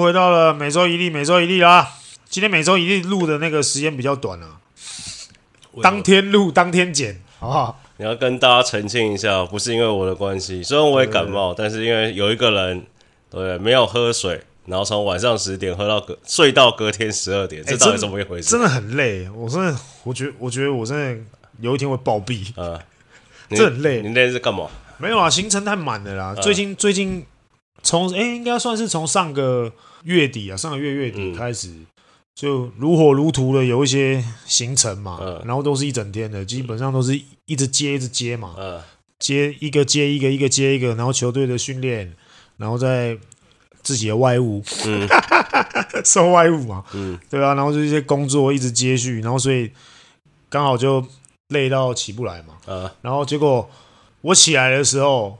回到了每周一例，每周一例啦。今天每周一例录的那个时间比较短啊，当天录当天剪，好不好？你要跟大家澄清一下，不是因为我的关系，虽然我也感冒，但是因为有一个人对没有喝水，然后从晚上十点喝到隔睡到隔天十二点，这到底怎么一回事？真的很累，我真的，我觉得，我觉得我真的有一天会暴毙。啊，这很累。你那天是干嘛？没有啊，行程太满了啦。最近最近从哎，应该算是从上个月底啊，上个月月底开始，就如火如荼的有一些行程嘛，然后都是一整天的，基本上都是一直接一直接嘛，接一个接一个，一个接一个，然后球队的训练，然后再自己的外务，收外务嘛，对啊，然后就一些工作一直接续，然后所以刚好就累到起不来嘛，然后结果。我起来的时候，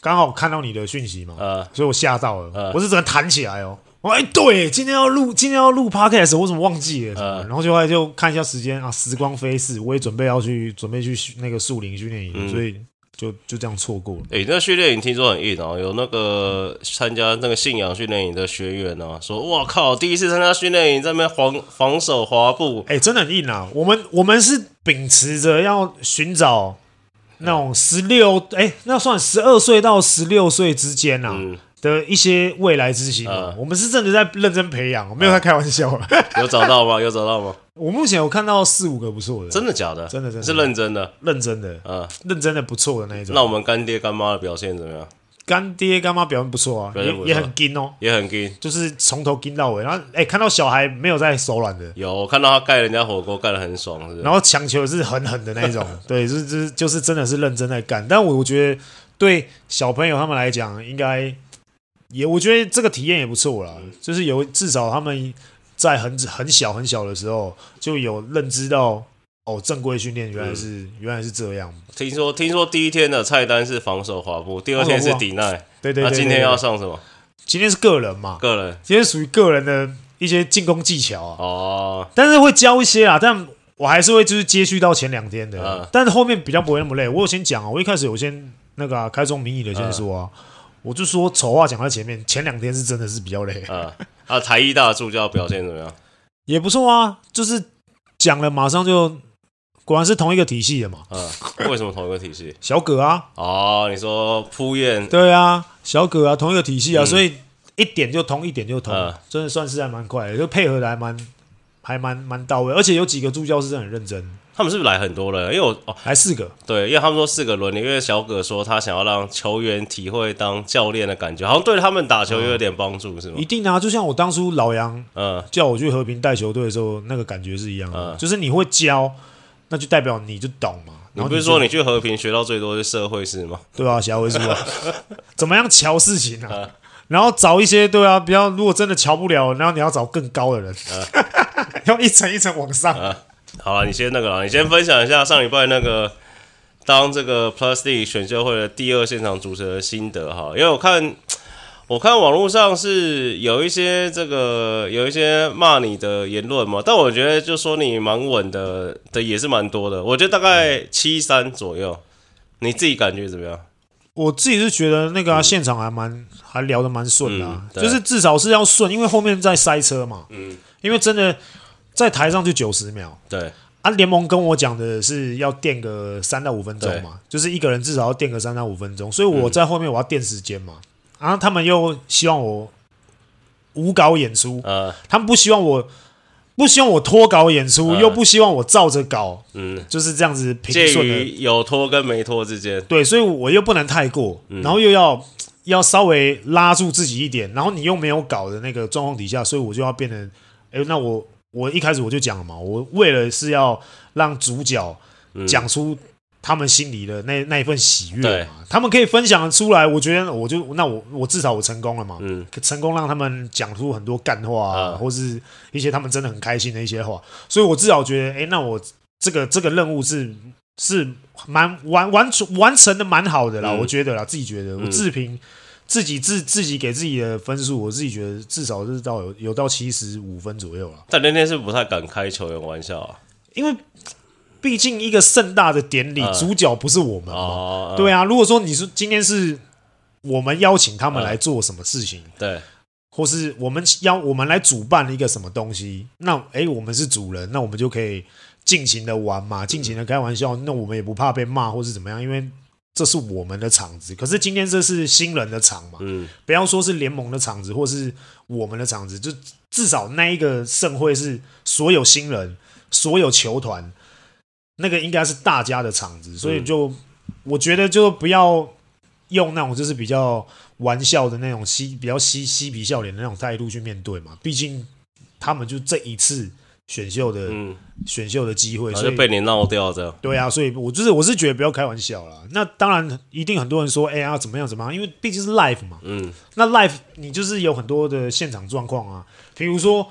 刚好看到你的讯息嘛，呃、所以我吓到了，呃、我是整个弹起来哦。我哎，对，今天要录，今天要录 podcast，我怎么忘记了？呃、然后就后来就看一下时间啊，时光飞逝，我也准备要去，准备去那个树林训练营，嗯、所以就就这样错过了。哎、欸，那训练营听说很硬哦，有那个参加那个信仰训练营的学员哦，说哇靠，第一次参加训练营，在那边防防守滑步，哎、欸，真的很硬啊。我们我们是秉持着要寻找。那种十六哎，那算十二岁到十六岁之间呐、啊嗯、的一些未来之星、我们是真的在认真培养，没有在开玩笑了。有找到吗？有找到吗？我目前有看到四五个不错的，真的假的？真的真的是认真的，认真的，嗯，认真的不错的那一种。那我们干爹干妈的表现怎么样？干爹干妈表现不错啊，也也很硬哦，也很硬，就是从头硬到尾。然后哎，看到小孩没有在手软的，有我看到他盖人家火锅盖得很爽，是不是？然后强求是狠狠的那种，对，就是就是就是真的是认真在干。但我我觉得对小朋友他们来讲，应该也我觉得这个体验也不错啦，就是有至少他们在很很小很小的时候就有认知到。哦，正规训练原来是、嗯、原来是这样。听说听说第一天的菜单是防守滑步，第二天是抵耐。对对对。那今天要上什么？今天是个人嘛？个人。今天属于个人的一些进攻技巧啊。哦。但是会教一些啊，但我还是会就是接续到前两天的。嗯、但是后面比较不会那么累。我有先讲啊，我一开始有先那个、啊、开宗明义的先说啊，嗯、我就说丑话讲在前面，前两天是真的是比较累。啊、嗯。啊，台艺大的助教表现怎么样？也不错啊，就是讲了马上就。果然是同一个体系的嘛？嗯，为什么同一个体系？小葛啊！哦，你说铺燕？对啊，小葛啊，同一个体系啊，嗯、所以一点就通，一点就通，嗯、真的算是还蛮快的，就配合的还蛮还蛮蛮到位，而且有几个助教是真的很认真。他们是不是来很多人？因为我哦，来四个。对，因为他们说四个轮，因为小葛说他想要让球员体会当教练的感觉，好像对他们打球也有点帮助，嗯、是吗？一定啊！就像我当初老杨嗯叫我去和平带球队的时候，那个感觉是一样的，嗯、就是你会教。那就代表你就懂嘛。你不是说你去和平学到最多是社会事吗？对啊，社会是啊，怎么样瞧事情啊？然后找一些对啊，比较如果真的瞧不了，然后你要找更高的人，要一层一层往上。好了，你先那个啦，你先分享一下上礼拜那个当这个 Plus D 选秀会的第二现场主持的心得哈，因为我看。我看网络上是有一些这个有一些骂你的言论嘛，但我觉得就说你蛮稳的的也是蛮多的，我觉得大概七三左右，你自己感觉怎么样？我自己是觉得那个、啊嗯、现场还蛮还聊得蛮顺的、啊，嗯、就是至少是要顺，因为后面在塞车嘛，嗯，因为真的在台上就九十秒，对，啊，联盟跟我讲的是要垫个三到五分钟嘛，就是一个人至少要垫个三到五分钟，所以我在后面我要垫时间嘛。然后他们又希望我无稿演出，呃，他们不希望我不希望我脱稿演出，呃、又不希望我照着稿，嗯，就是这样子平顺的，介于有脱跟没脱之间，对，所以我又不能太过，嗯、然后又要要稍微拉住自己一点，然后你又没有稿的那个状况底下，所以我就要变成，哎，那我我一开始我就讲了嘛，我为了是要让主角讲出。他们心里的那那一份喜悦嘛，他们可以分享出来，我觉得我就那我我至少我成功了嘛，嗯，成功让他们讲出很多干话啊，嗯、或是一些他们真的很开心的一些话，所以我至少觉得，哎、欸，那我这个这个任务是是蛮完完成完成的蛮好的啦，嗯、我觉得啦，自己觉得，我自评自己自自己给自己的分数，我自己觉得至少是到有有到七十五分左右了。但那天是不太敢开球员玩笑啊，因为。毕竟一个盛大的典礼，主角不是我们嘛？对啊，如果说你说今天是我们邀请他们来做什么事情，对，或是我们邀我们来主办一个什么东西，那哎、欸，我们是主人，那我们就可以尽情的玩嘛，尽情的开玩笑，那我们也不怕被骂或是怎么样，因为这是我们的场子。可是今天这是新人的场嘛，嗯，不要说是联盟的场子，或是我们的场子，就至少那一个盛会是所有新人、所有球团，那个应该是大家的场子，所以就我觉得就不要。用那种就是比较玩笑的那种嬉比较嬉嬉皮笑脸的那种态度去面对嘛，毕竟他们就这一次选秀的、嗯、选秀的机会，所以被你闹掉这样。对啊，所以我就是我是觉得不要开玩笑啦。那当然一定很多人说，哎呀怎么样怎么样，因为毕竟是 live 嘛。嗯。那 live 你就是有很多的现场状况啊，比如说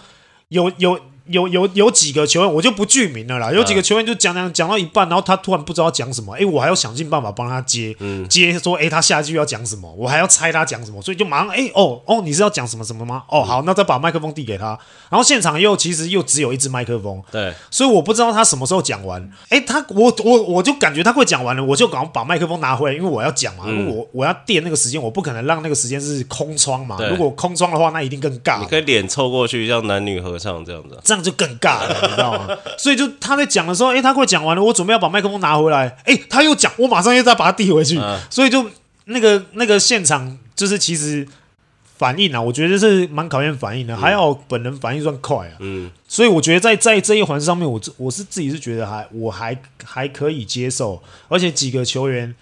有有。有有有几个球员，我就不具名了啦。有几个球员就讲讲讲到一半，然后他突然不知道讲什么，哎、欸，我还要想尽办法帮他接，嗯、接说，哎、欸，他下一句要讲什么，我还要猜他讲什么，所以就马上，哎、欸，哦哦，你是要讲什么什么吗？哦，好，那再把麦克风递给他，然后现场又其实又只有一支麦克风，对，所以我不知道他什么时候讲完，哎、欸，他我我我就感觉他会讲完了，我就赶快把麦克风拿回来，因为我要讲嘛，因为我我要垫那个时间，我不可能让那个时间是空窗嘛，如果空窗的话，那一定更尬。你可以脸凑过去，像男女合唱这样子，这样就更尬了。你知道吗？所以就他在讲的时候，哎、欸，他快讲完了，我准备要把麦克风拿回来，哎、欸，他又讲，我马上又再把它递回去，嗯、所以就那个那个现场就是其实反应啊，我觉得是蛮考验反应的，嗯、还好本人反应算快啊，嗯，所以我觉得在在这一环上面，我我是自己是觉得还我还还可以接受，而且几个球员。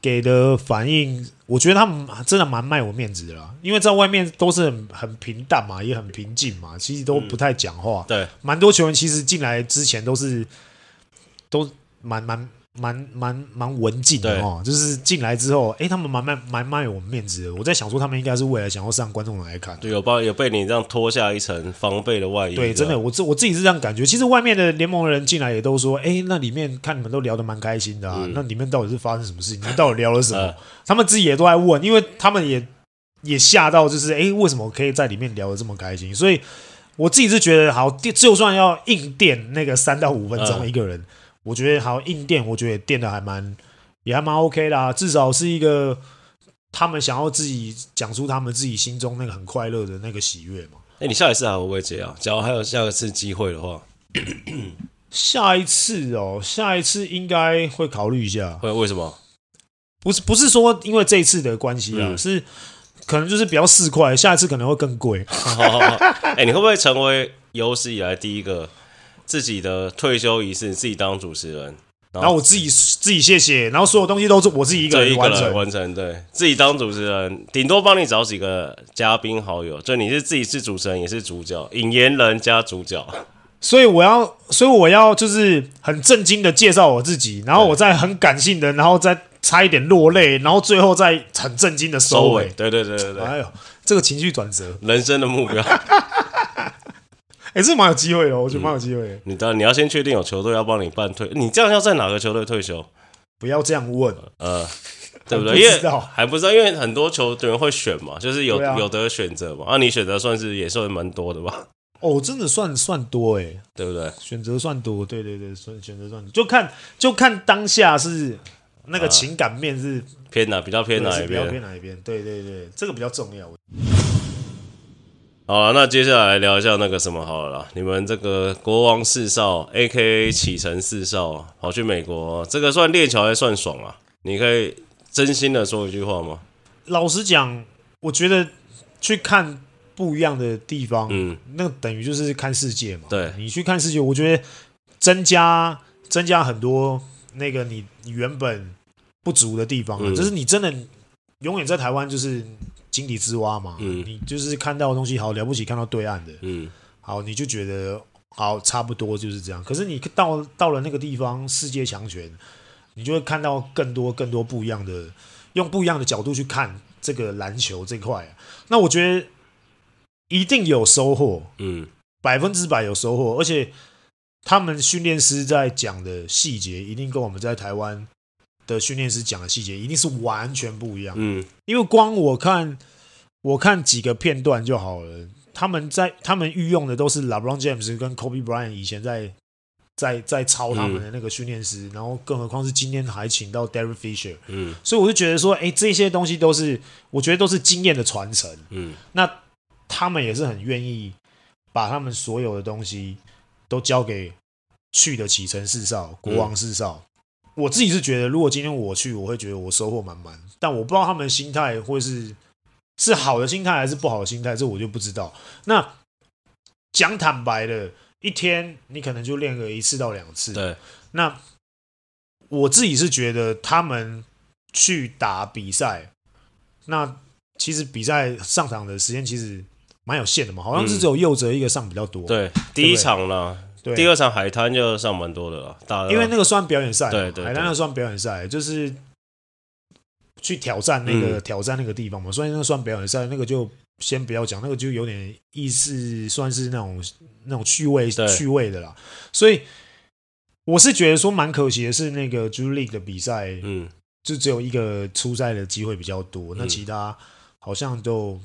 给的反应，我觉得他们真的蛮卖我面子的啦，因为在外面都是很很平淡嘛，也很平静嘛，其实都不太讲话。对，蛮多球员其实进来之前都是都蛮蛮。蛮蛮蛮文静的哦，就是进来之后，哎、欸，他们蛮卖蛮卖我们面子的。我在想说，他们应该是未来想要上观众来看。对，有包有被你这样脱下一层防备的外衣。对，真的，我自我自己是这样感觉。其实外面的联盟的人进来也都说，哎、欸，那里面看你们都聊得蛮开心的啊。嗯、那里面到底是发生什么事情？你们到底聊了什么？呃、他们自己也都在问，因为他们也也吓到，就是哎、欸，为什么可以在里面聊得这么开心？所以我自己是觉得，好，就算要硬垫那个三到五分钟一个人。呃我觉得好硬垫，我觉得也垫的还蛮，也还蛮 OK 啦。至少是一个他们想要自己讲出他们自己心中那个很快乐的那个喜悦嘛。哎、欸，你下一次还会不会这样？假如还有下一次机会的话，下一次哦，下一次应该会考虑一下。会为什么？不是不是说因为这一次的关系啊，嗯、是可能就是比较市侩，下一次可能会更贵。哎、欸，你会不会成为有史以来第一个？自己的退休仪式，自己当主持人，然后，我自己自己谢谢，然后所有东西都是我自己一个人完成。完成，对，自己当主持人，顶多帮你找几个嘉宾好友，就你是自己是主持人，也是主角，引言人加主角。所以我要，所以我要就是很震惊的介绍我自己，然后我再很感性的，然后再差一点落泪，然后最后再很震惊的收尾。对对对对对，哎呦，这个情绪转折，人生的目标。哎，这蛮有机会的，我觉得蛮有机会的。你当然你要先确定有球队要帮你办退，你这样要在哪个球队退休？不要这样问，呃，对不对？不因为还不知道，因为很多球队会选嘛，就是有有的选择嘛。啊，你选择算是也算蛮多的吧？哦，真的算算多哎，对不对？选择算多，对对对，选选择算多，就看就看当下是那个情感面是偏哪，比较偏哪一边？比较偏哪一边？对对对，这个比较重要。好了，那接下来聊一下那个什么好了啦。你们这个国王四少，A.K.A. 启程四少，跑去美国，这个算练桥还算爽啊？你可以真心的说一句话吗？老实讲，我觉得去看不一样的地方，嗯，那等于就是看世界嘛。对，你去看世界，我觉得增加增加很多那个你你原本不足的地方啊，嗯，就是你真的永远在台湾就是。井底之蛙嘛，嗯，你就是看到的东西好了不起，看到对岸的，嗯，好，你就觉得好差不多就是这样。可是你到到了那个地方，世界强权，你就会看到更多更多不一样的，用不一样的角度去看这个篮球这块。那我觉得一定有收获，嗯，百分之百有收获，而且他们训练师在讲的细节，一定跟我们在台湾。的训练师讲的细节一定是完全不一样，嗯，因为光我看我看几个片段就好了，他们在他们御用的都是 LeBron James 跟 Kobe Bryant 以前在在在抄他们的那个训练师，嗯、然后更何况是今天还请到 Derek Fisher，嗯，所以我就觉得说，哎、欸，这些东西都是我觉得都是经验的传承，嗯，那他们也是很愿意把他们所有的东西都交给去的启程四少、国王四少。嗯、我自己是觉得，如果今天我去，我会觉得我收获满满。但我不知道他们的心态会是是好的心态还是不好的心态，这我就不知道。那讲坦白的，一天你可能就练个一次到两次。对，那我自己是觉得他们去打比赛，那其实比赛上场的时间其实蛮有限的嘛，好像是只有佑哲一个上比较多。嗯、对，第一场呢，对。第二场海滩就上蛮多的了，因为那个算表演赛，对对，对，海滩那算表演赛，就是去挑战那个、嗯、挑战那个地方嘛，所以那个算表演赛，那个就。先不要讲那个，就有点意思，算是那种那种趣味趣味的啦。所以我是觉得说蛮可惜的是，那个 G League 的比赛，嗯，就只有一个出赛的机会比较多，嗯、那其他好像都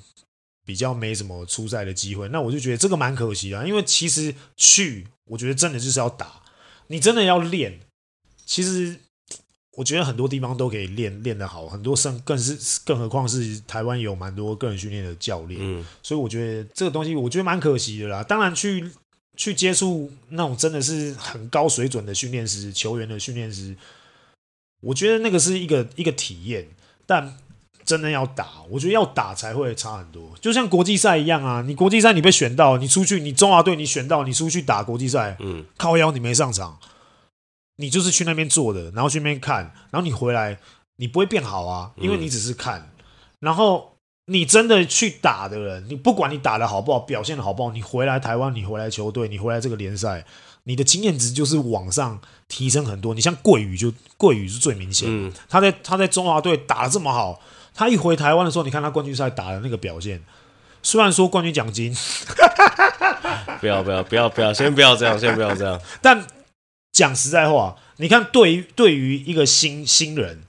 比较没什么出赛的机会。那我就觉得这个蛮可惜的，因为其实去，我觉得真的就是要打，你真的要练，其实。我觉得很多地方都可以练练得好，很多甚更是更何况是台湾有蛮多个人训练的教练，嗯，所以我觉得这个东西我觉得蛮可惜的啦。当然去去接触那种真的是很高水准的训练师、球员的训练师，我觉得那个是一个一个体验。但真的要打，我觉得要打才会差很多。就像国际赛一样啊，你国际赛你被选到，你出去你中华队你选到，你出去打国际赛，嗯，靠腰你没上场。你就是去那边坐的，然后去那边看，然后你回来，你不会变好啊，因为你只是看。嗯、然后你真的去打的人，你不管你打的好不好，表现的好不好，你回来台湾，你回来球队，你回来这个联赛，你的经验值就是往上提升很多。你像桂宇就桂宇是最明显，嗯、他在他在中华队打的这么好，他一回台湾的时候，你看他冠军赛打的那个表现，虽然说冠军奖金，不要不要不要不要，先不要这样，先不要这样，但。讲实在话，你看，对于对于一个新新人，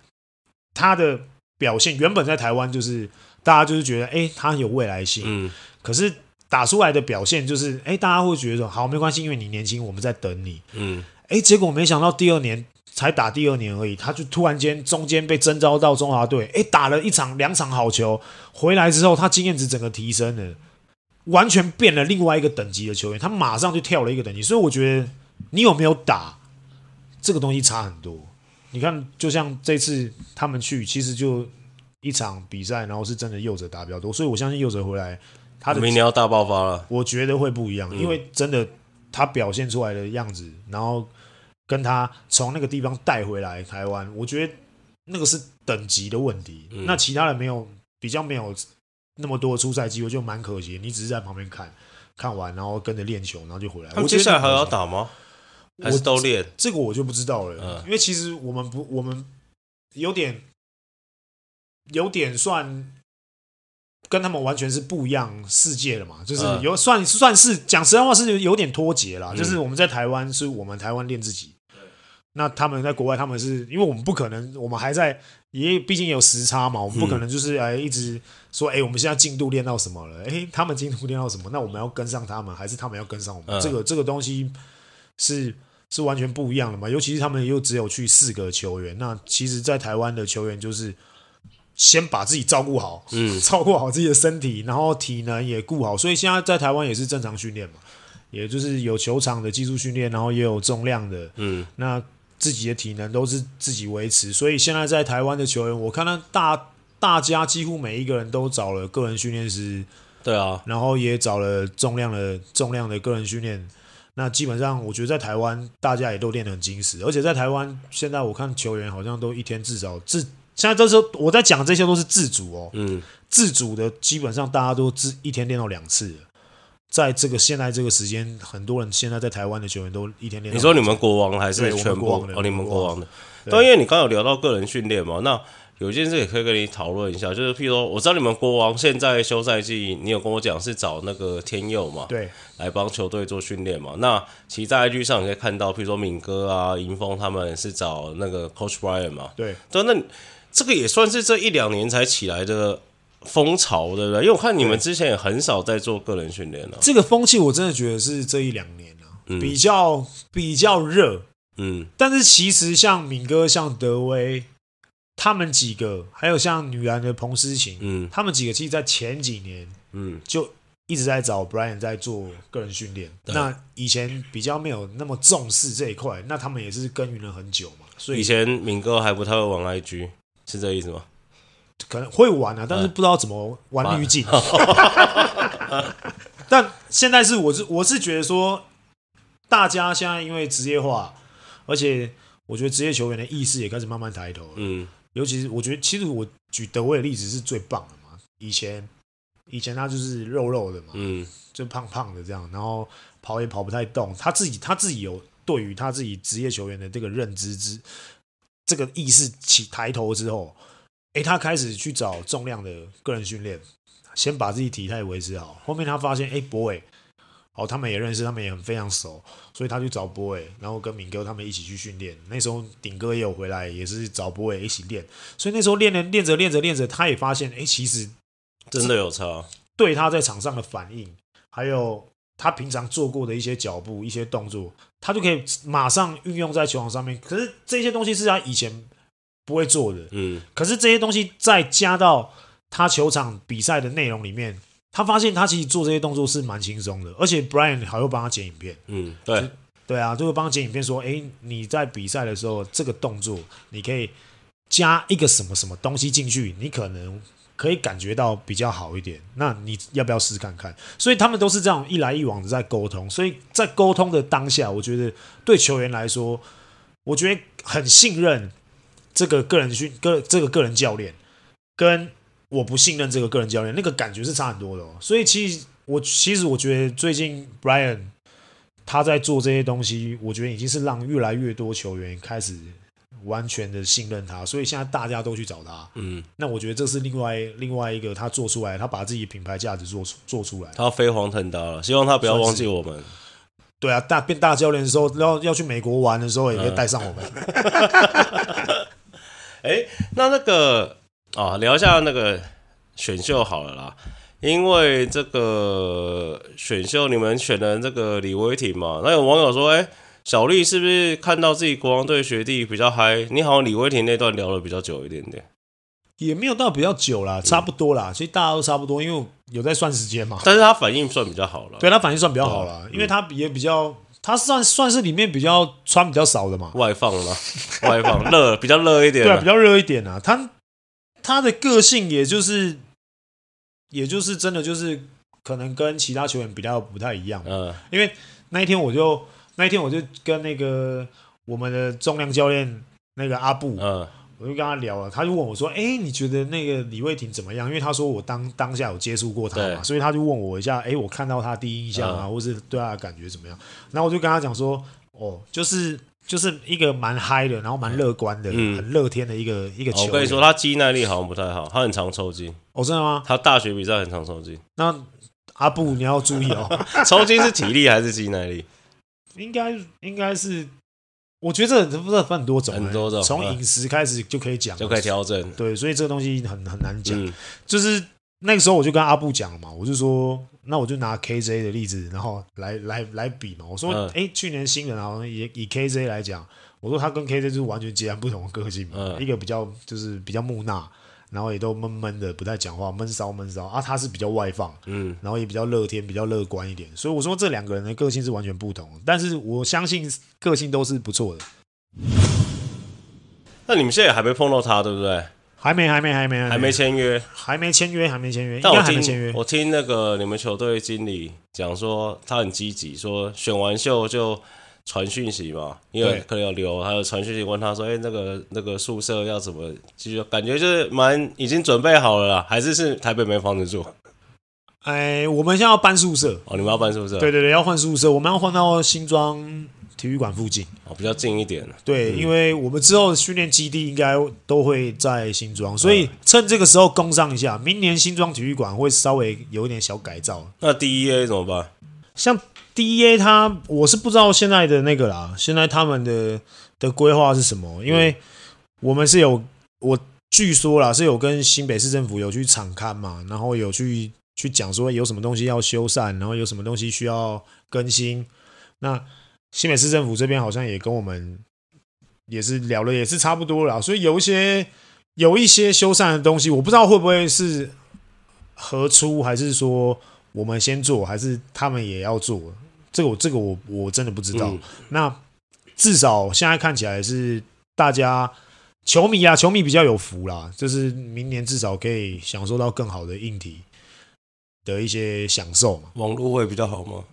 他的表现原本在台湾就是大家就是觉得，哎，他有未来性。嗯。可是打出来的表现就是，哎，大家会觉得说，好，没关系，因为你年轻，我们在等你。嗯。哎，结果没想到第二年才打第二年而已，他就突然间中间被征召到中华队，哎，打了一场两场好球，回来之后他经验值整个提升了，完全变了另外一个等级的球员，他马上就跳了一个等级，所以我觉得。你有没有打？这个东西差很多。你看，就像这次他们去，其实就一场比赛，然后是真的佑哲打比较多，所以我相信佑哲回来，他的明年要大爆发了。我觉得会不一样，因为真的他表现出来的样子，然后跟他从那个地方带回来台湾，我觉得那个是等级的问题。那其他人没有比较没有那么多出赛机会，就蛮可惜。你只是在旁边看。看完，然后跟着练球，然后就回来。他们接下来还要打吗？还是都练？这个我就不知道了。嗯、因为其实我们不，我们有点有点算跟他们完全是不一样世界的嘛。就是有算、嗯、算是讲实在话是有点脱节啦。嗯、就是我们在台湾是我们台湾练自己，嗯、那他们在国外，他们是因为我们不可能，我们还在，也毕竟有时差嘛，我们不可能就是哎一直。说哎，我们现在进度练到什么了？哎，他们进度练到什么？那我们要跟上他们，还是他们要跟上我们？嗯、这个这个东西是是完全不一样的嘛？尤其是他们又只有去四个球员，那其实，在台湾的球员就是先把自己照顾好，嗯，照顾好自己的身体，然后体能也顾好。所以现在在台湾也是正常训练嘛，也就是有球场的技术训练，然后也有重量的，嗯，那自己的体能都是自己维持。所以现在在台湾的球员，我看到大。大家几乎每一个人都找了个人训练师，对啊，然后也找了重量的重量的个人训练。那基本上，我觉得在台湾大家也都练得很精实，而且在台湾现在我看球员好像都一天至少自，现在这时候我在讲这些都是自主哦，嗯，自主的基本上大家都自一天练到两次。在这个现在这个时间，很多人现在在台湾的球员都一天练。你说你们国王还是全部？哦，你们国王的。对，因为你刚有聊到个人训练嘛，那。有一件事也可以跟你讨论一下，就是譬如说，我知道你们国王现在休赛季，你有跟我讲是找那个天佑嘛，对，来帮球队做训练嘛。那其实在 IG 上你可以看到，譬如说敏哥啊、银峰他们是找那个 Coach Brian 嘛，对。对，那这个也算是这一两年才起来的风潮，对不对？因为我看你们之前也很少在做个人训练了。这个风气我真的觉得是这一两年啊，嗯、比较比较热，嗯。但是其实像敏哥、像德威。他们几个，还有像女篮的彭诗琴，嗯，他们几个其实，在前几年，嗯，就一直在找 Brian 在做个人训练。那以前比较没有那么重视这一块，那他们也是耕耘了很久嘛。所以以前敏哥还不太会玩 IG，是这意思吗？可能会玩啊，但是不知道怎么玩滤镜。但现在是我是我是觉得说，大家现在因为职业化，而且我觉得职业球员的意识也开始慢慢抬头。嗯，尤其是我觉得，其实我举德威的例子是最棒的嘛。以前以前他就是肉肉的嘛，嗯，就胖胖的这样，然后跑也跑不太动。他自己他自己有对于他自己职业球员的这个认知之这个意识起抬头之后。诶，他开始去找重量的个人训练，先把自己体态维持好。后面他发现，诶，博伟，哦，他们也认识，他们也很非常熟，所以他去找博伟，然后跟敏哥他们一起去训练。那时候顶哥也有回来，也是找博伟一起练。所以那时候练练练着练着练着，他也发现，诶，其实真的有差。对他在场上的反应，还有他平常做过的一些脚步、一些动作，他就可以马上运用在球场上面。可是这些东西是他以前。不会做的，嗯，可是这些东西再加到他球场比赛的内容里面，他发现他其实做这些动作是蛮轻松的，而且 Brian 还会帮他剪影片，嗯，对，对啊，就会帮他剪影片说，哎，你在比赛的时候这个动作，你可以加一个什么什么东西进去，你可能可以感觉到比较好一点，那你要不要试试看看？所以他们都是这样一来一往的在沟通，所以在沟通的当下，我觉得对球员来说，我觉得很信任。这个个人训个这个个人教练，跟我不信任这个个人教练，那个感觉是差很多的哦。所以其实我其实我觉得最近 Brian 他在做这些东西，我觉得已经是让越来越多球员开始完全的信任他。所以现在大家都去找他，嗯，那我觉得这是另外另外一个他做出来，他把自己品牌价值做出做出来，他飞黄腾达了。希望他不要忘记我们。对啊，大变大教练的时候，要要去美国玩的时候，也可以带上我们。嗯 哎，那那个啊，聊一下那个选秀好了啦。因为这个选秀，你们选的这个李威霆嘛，那有网友说，哎，小丽是不是看到自己国王队学弟比较嗨？你好像李威霆那段聊了比较久一点点，也没有到比较久啦，差不多啦。其实大家都差不多，因为有在算时间嘛。但是他反应算比较好了，对他反应算比较好了，嗯、因为他也比较。他算算是里面比较穿比较少的嘛，外放了，外放热比较热一点，对，比较热一点啊。他他的个性也就是，也就是真的就是可能跟其他球员比较不太一样。嗯，因为那一天我就那一天我就跟那个我们的重量教练那个阿布，嗯。我就跟他聊了，他就问我说：“哎、欸，你觉得那个李卫廷怎么样？”因为他说我当当下有接触过他嘛，所以他就问我一下：“哎、欸，我看到他第一印象啊，嗯、或是对他的感觉怎么样？”然后我就跟他讲说：“哦，就是就是一个蛮嗨的，然后蛮乐观的，嗯、很乐天的一个一个球员。”我跟你说，他肌耐力好像不太好，他很常抽筋。哦，真的吗？他大学比赛很常抽筋。那阿布你要注意哦，抽筋是体力还是肌耐力？应该应该是。我觉得这这不是分很多种，很多种，从饮食开始就可以讲，就可以调整。对，所以这个东西很很难讲。嗯、就是那个时候我就跟阿布讲了嘛，我就说，那我就拿 KJ 的例子，然后来来来比嘛。我说，哎、嗯欸，去年新人好像也以 KJ 来讲，我说他跟 KJ 就是完全截然不同的个性嘛，嗯、一个比较就是比较木讷。然后也都闷闷的，不太讲话，闷骚闷骚啊。他是比较外放，嗯，然后也比较乐天，比较乐观一点。所以我说这两个人的个性是完全不同，但是我相信个性都是不错的。那你们现在也还没碰到他，对不对？还没，还没，还没，还没签约，还没签约，还没签约。但我听还没签约，我听那个你们球队经理讲说，他很积极，说选完秀就。传讯息嘛，因为可能要留，还有传讯息问他说：“哎、欸，那个那个宿舍要怎么？”其实感觉就是蛮已经准备好了啦，还是是台北没房子住？哎，我们现在要搬宿舍哦，你们要搬宿舍？对对对，要换宿舍，我们要换到新庄体育馆附近哦，比较近一点。对，嗯、因为我们之后的训练基地应该都会在新庄，所以趁这个时候工商一下，明年新庄体育馆会稍微有一点小改造。那 DEA 怎么办？像。D E A 他我是不知道现在的那个啦，现在他们的的规划是什么？因为我们是有我据说啦是有跟新北市政府有去场刊嘛，然后有去去讲说有什么东西要修缮，然后有什么东西需要更新。那新北市政府这边好像也跟我们也是聊了，也是差不多啦。所以有一些有一些修缮的东西，我不知道会不会是合出，还是说。我们先做，还是他们也要做？这个我这个我我真的不知道。嗯、那至少现在看起来是大家球迷啊，球迷比较有福啦，就是明年至少可以享受到更好的硬体的一些享受嘛。网络会比较好吗？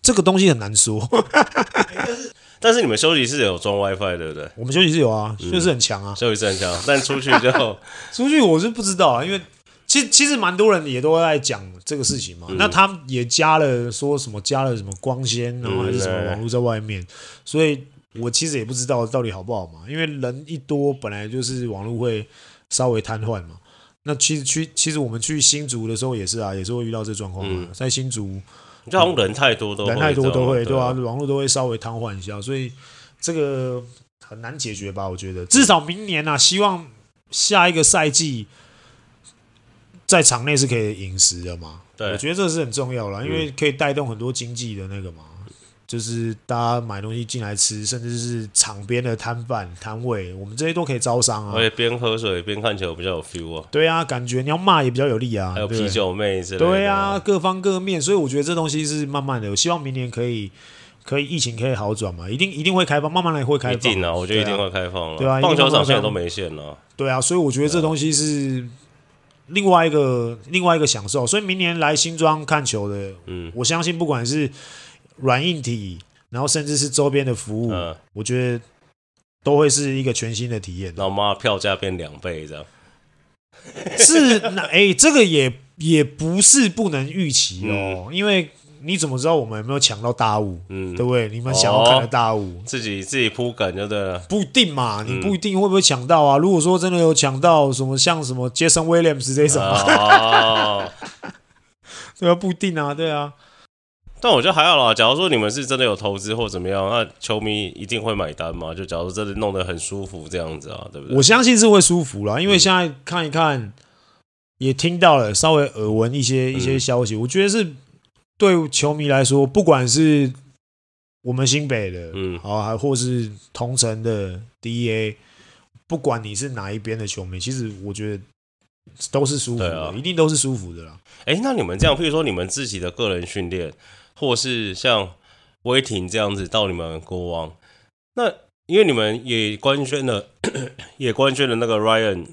这个东西很难说。但是你们休息室有装 WiFi 对不对？我们休息室有啊，休息室很强啊，休息室很强。但出去就 出去我是不知道啊，因为。其实其实蛮多人也都在讲这个事情嘛，嗯、那他们也加了说什么加了什么光纤，然后还是什么网络在外面，嗯、所以我其实也不知道到底好不好嘛，因为人一多本来就是网络会稍微瘫痪嘛。那其实去其实我们去新竹的时候也是啊，也是会遇到这状况嘛，在新竹就好像人太多都人太多都会对啊，网络都会稍微瘫痪一下，所以这个很难解决吧？我觉得至少明年啊，希望下一个赛季。在场内是可以饮食的嘛？对，我觉得这是很重要啦，因为可以带动很多经济的那个嘛，嗯、就是大家买东西进来吃，甚至是场边的摊贩摊位，我们这些都可以招商啊。而且边喝水边看球比较有 feel 啊。对啊，感觉你要骂也比较有力啊。还有啤酒妹之类的。对啊，各方各面，所以我觉得这东西是慢慢的。我希望明年可以，可以疫情可以好转嘛，一定一定会开放，慢慢的会开放。一定啊，我觉得一定会开放了。对啊，棒球场现在都没线了。对啊，所以我觉得这东西是。另外一个另外一个享受，所以明年来新庄看球的，嗯，我相信不管是软硬体，然后甚至是周边的服务，嗯，我觉得都会是一个全新的体验。那我妈票价变两倍这样，是那哎、欸，这个也也不是不能预期哦，嗯、因为。你怎么知道我们有没有抢到大物？嗯，对不对？你们想要看的大物，自己自己铺梗就对了。不一定嘛，你不一定会不会抢到啊？如果说真的有抢到什么，像什么杰森威廉姆斯这种，哦，对啊，不一定啊，对啊。但我觉得还好啦。假如说你们是真的有投资或怎么样，那球迷一定会买单嘛？就假如真的弄得很舒服这样子啊，对不对？我相信是会舒服啦，因为现在看一看，也听到了稍微耳闻一些一些消息，我觉得是。对球迷来说，不管是我们新北的，嗯，好，还或是同城的 DA，不管你是哪一边的球迷，其实我觉得都是舒服的，啊、一定都是舒服的啦。哎，那你们这样，譬如说你们自己的个人训练，或是像威霆这样子到你们国王，那因为你们也官宣了，也官宣了那个 Ryan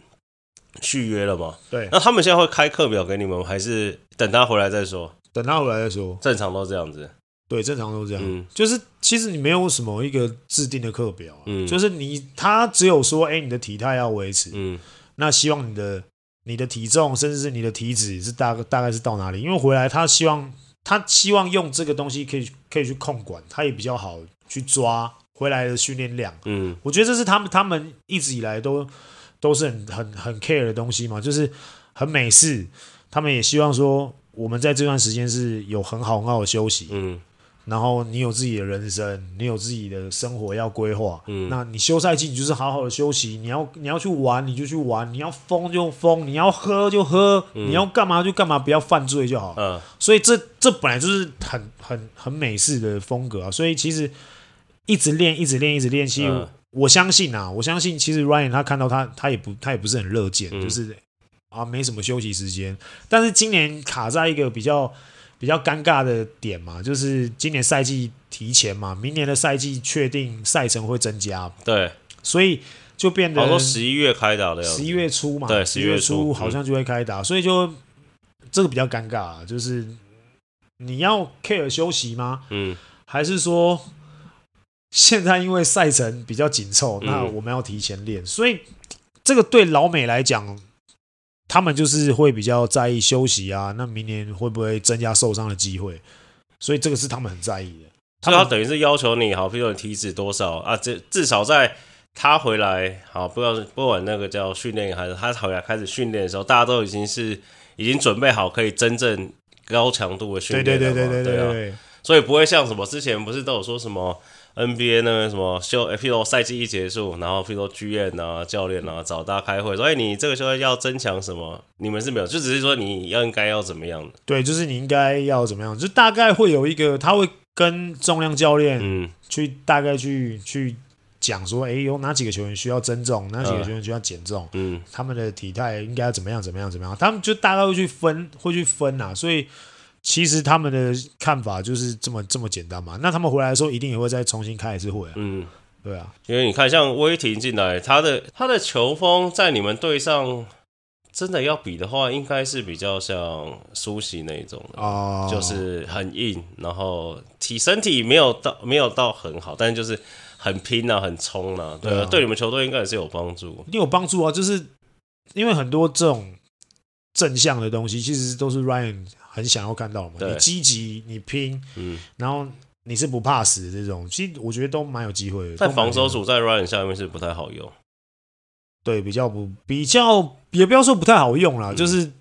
续约了嘛？对，那他们现在会开课表给你们，还是等他回来再说？等他回来再说，正常都这样子。对，正常都这样。嗯，就是其实你没有什么一个制定的课表啊，嗯，就是你他只有说，哎，你的体态要维持，嗯，那希望你的你的体重，甚至是你的体脂是大概大概是到哪里？因为回来他希望他希望用这个东西可以可以去控管，他也比较好去抓回来的训练量。嗯，我觉得这是他们他们一直以来都都是很很很 care 的东西嘛，就是很美式，他们也希望说。我们在这段时间是有很好很好的休息，嗯，然后你有自己的人生，你有自己的生活要规划，嗯，那你休赛季你就是好好的休息，你要你要去玩你就去玩，你要疯就疯，你要喝就喝，嗯，你要干嘛就干嘛，不要犯罪就好，嗯，所以这这本来就是很很很美式的风格啊，所以其实一直练一直练一直练，其实我相信啊，我相信其实 Ryan 他看到他他也不他也不是很乐见，嗯，就是。啊，没什么休息时间，但是今年卡在一个比较比较尴尬的点嘛，就是今年赛季提前嘛，明年的赛季确定赛程会增加，对，所以就变得好多十一月开打的，十一月初嘛，对，十一月初好像就会开打，嗯、所以就这个比较尴尬，就是你要 care 休息吗？嗯，还是说现在因为赛程比较紧凑，那我们要提前练，嗯、所以这个对老美来讲。他们就是会比较在意休息啊，那明年会不会增加受伤的机会？所以这个是他们很在意的。他们等于是要求你好，比如说你体脂多少啊？这至少在他回来好，不要不管那个叫训练还是他回来开始训练的时候，大家都已经是已经准备好可以真正高强度的训练了嘛？对对对对对对对。所以不会像什么之前不是都有说什么？NBA 那个什么休，譬如说赛季一结束，然后譬如说剧院啊、教练啊找大家开会，所以你这个时候要增强什么？你们是没有，就只是说你要应该要怎么样的？对，就是你应该要怎么样，就大概会有一个，他会跟重量教练嗯去大概去去讲说，哎，有哪几个球员需要增重，哪几个球员需要减重，嗯，他们的体态应该要怎么样怎么样怎么样，他们就大概会去分会去分啊，所以。其实他们的看法就是这么这么简单嘛。那他们回来的时候，一定也会再重新开一次会啊。嗯，对啊，因为你看，像威霆进来，他的他的球风在你们队上。真的要比的话，应该是比较像苏西那一种的，oh. 就是很硬，然后体身体没有到没有到很好，但是就是很拼啊，很冲啊，对啊，对你们球队应该也是有帮助。你有帮助啊，就是因为很多这种正向的东西，其实都是 Ryan 很想要看到嘛。你积极，你拼，嗯，然后你是不怕死的这种，其实我觉得都蛮有机会的。但防守组在 Ryan 下面是不太好用。对，比较不比较，也不要说不太好用啦，嗯、就是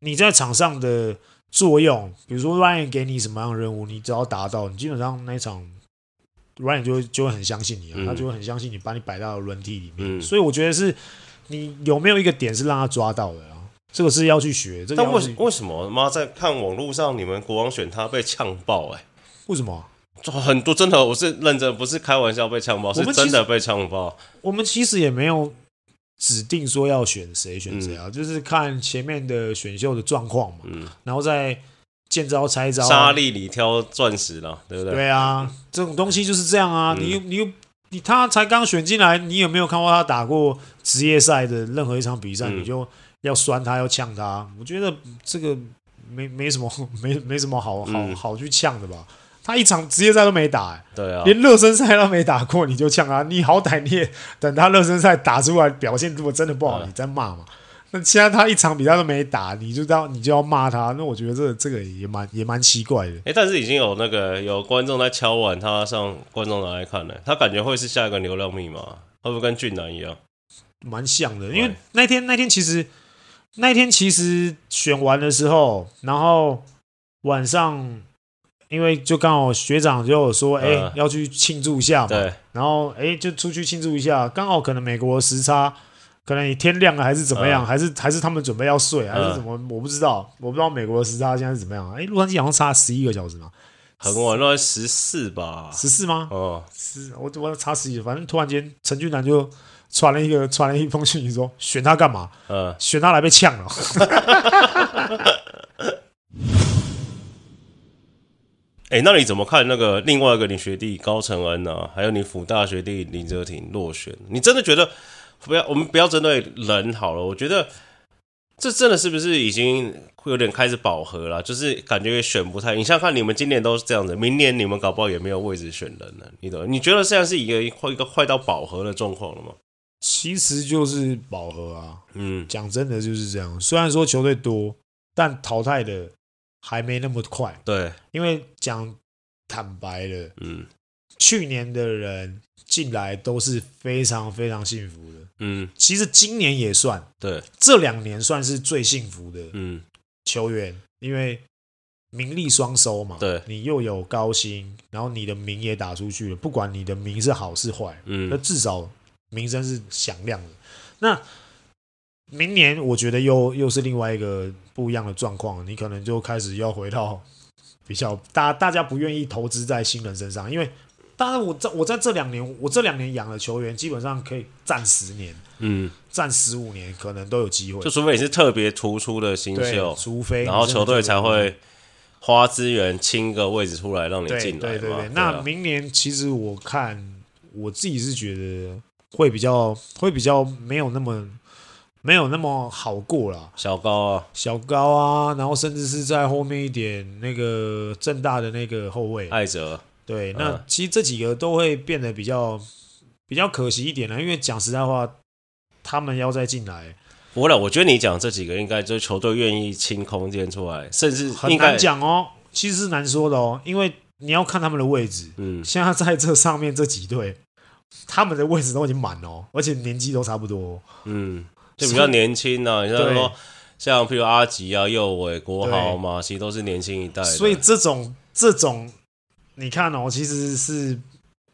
你在场上的作用，比如说 Ryan 给你什么样的任务，你只要达到，你基本上那一场 Ryan 就会就会很相信你啊，嗯、他就会很相信你，把你摆到轮替里面。嗯、所以我觉得是你有没有一个点是让他抓到的啊？这个是要去学。这个、但为为什么妈在看网络上你们国王选他被呛爆、欸？哎，为什么？很多真的，我是认真，不是开玩笑被呛爆，是真的被呛爆。我们其实也没有指定说要选谁选谁啊，嗯、就是看前面的选秀的状况嘛，嗯，然后再见招拆招，沙粒里挑钻石了，对不对？对啊，这种东西就是这样啊。你嗯、你又你他才刚选进来，你有没有看过他打过职业赛的任何一场比赛？嗯、你就要酸他，要呛他？我觉得这个没没什么，没没什么好好好去呛的吧。他一场职业赛都没打，欸，对啊，连热身赛都没打过，你就呛他？你好歹你也等他热身赛打出来，表现如果真的不好，你再骂嘛。那现在他一场比赛都没打，你就要你就要骂他？那我觉得这个这个也蛮也蛮奇怪的。哎，但是已经有那个有观众在敲碗，他上观众来看了，他感觉会是下一个流量密码，会不会跟俊男一样？蛮像的，因为那天那天其实那天其实选完的时候，然后晚上。因为就刚好学长就有说，哎、欸，要去庆祝一下嘛，对，然后哎、欸，就出去庆祝一下。刚好可能美国时差，可能你天亮了还是怎么样，嗯、还是还是他们准备要睡，还是怎么，我不知道，我不知道美国的时差现在是怎么样。哎、欸，洛杉矶好像差十一个小时嘛，很晚，那十四吧，十四吗？哦，十，我我差十一，反正突然间陈俊南就传了一个 传了一封信息说，选他干嘛？呃，选他来被呛了。哎，那你怎么看那个另外一个你学弟高承恩呢？还有你辅大学弟林哲廷落选？你真的觉得不要？我们不要针对人好了。我觉得这真的是不是已经会有点开始饱和了？就是感觉选不太。你像看你们今年都是这样子，明年你们搞不好也没有位置选人了。你懂？你觉得现在是一个一个快到饱和的状况了吗？其实就是饱和啊。嗯，讲真的就是这样。虽然说球队多，但淘汰的。还没那么快，对，因为讲坦白的，嗯，去年的人进来都是非常非常幸福的，嗯，其实今年也算，对，这两年算是最幸福的，嗯，球员，因为名利双收嘛，对，你又有高薪，然后你的名也打出去了，不管你的名是好是坏，嗯，那至少名声是响亮的，那。明年我觉得又又是另外一个不一样的状况，你可能就开始要回到比较大大家不愿意投资在新人身上，因为当然我在我在这两年我这两年养的球员基本上可以站十年，嗯，站十五年可能都有机会，就除非你是特别突出的新秀，除非然后球队才会花资源清个位置出来让你进来，对对对对。那明年其实我看我自己是觉得会比较会比较没有那么。没有那么好过了，小高啊，小高啊，然后甚至是在后面一点那个正大的那个后卫艾泽，对，那其实这几个都会变得比较比较可惜一点了，因为讲实在话，他们要再进来，不会了，我觉得你讲这几个应该就是球队愿意清空间出来，甚至很难讲哦，其实是难说的哦，因为你要看他们的位置，嗯，现在在这上面这几队，他们的位置都已经满了哦，而且年纪都差不多，嗯。就比较年轻啊，你像说像譬如阿吉啊、右伟、国豪嘛，其实都是年轻一代。所以这种这种，你看哦，其实是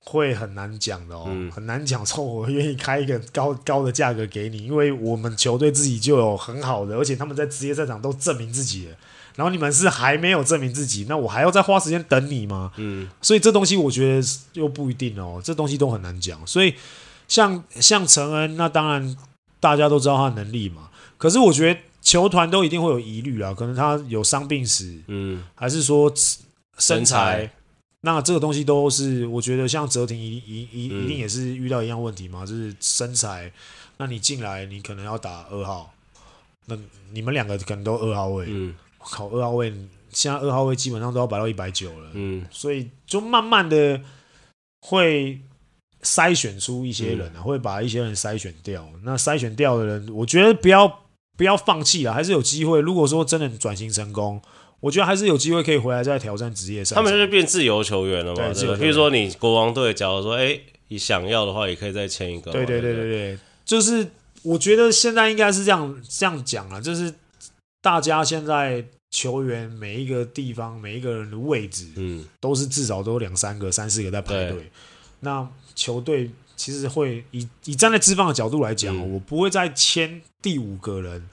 会很难讲的哦，嗯、很难讲说我愿意开一个高高的价格给你，因为我们球队自己就有很好的，而且他们在职业赛场都证明自己了。然后你们是还没有证明自己，那我还要再花时间等你吗？嗯，所以这东西我觉得又不一定哦，这东西都很难讲。所以像像陈恩，那当然。大家都知道他的能力嘛，可是我觉得球团都一定会有疑虑啊，可能他有伤病史，嗯，还是说身材，那这个东西都是我觉得像哲廷一一一嗯。一定也是遇到一样问题嘛，就是身材，那你进来你可能要打二号，那你们两个可能都二号位，嗯我靠，二号位现在二号位基本上都要摆到一百九了，嗯，所以就慢慢的会筛选出一些人啊，嗯会把一些人筛选掉。那筛选掉的人，我觉得不要不要放弃了，还是有机会。如果说真的转型成功，我觉得还是有机会可以回来再挑战职业赛。他们就是变自由球员了嘛，对？比如说你国王队，假如说哎，你想要的话，也可以再签一个。对对对对对对，就是我觉得现在应该是这样这样讲啊，就是大家现在球员每一个地方每一个人的位置，嗯，都是至少都有两三个、三四个在排队。那球队其实会以以站在资方的角度来讲，嗯我不会再签第五个人、